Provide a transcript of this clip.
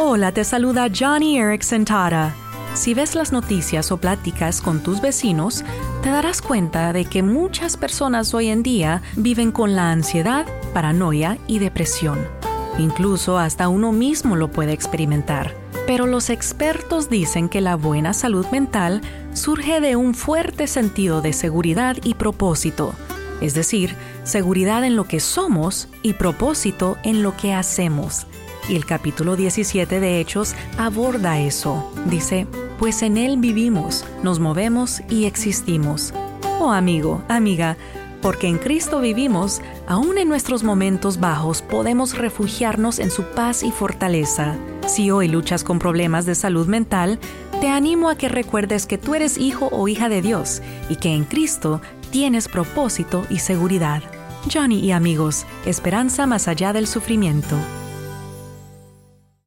Hola, te saluda Johnny Erickson Tara. Si ves las noticias o pláticas con tus vecinos, te darás cuenta de que muchas personas hoy en día viven con la ansiedad, paranoia y depresión. Incluso hasta uno mismo lo puede experimentar. Pero los expertos dicen que la buena salud mental surge de un fuerte sentido de seguridad y propósito, es decir, seguridad en lo que somos y propósito en lo que hacemos. Y el capítulo 17 de Hechos aborda eso. Dice, pues en Él vivimos, nos movemos y existimos. Oh amigo, amiga, porque en Cristo vivimos, aún en nuestros momentos bajos podemos refugiarnos en su paz y fortaleza. Si hoy luchas con problemas de salud mental, te animo a que recuerdes que tú eres hijo o hija de Dios y que en Cristo tienes propósito y seguridad. Johnny y amigos, esperanza más allá del sufrimiento.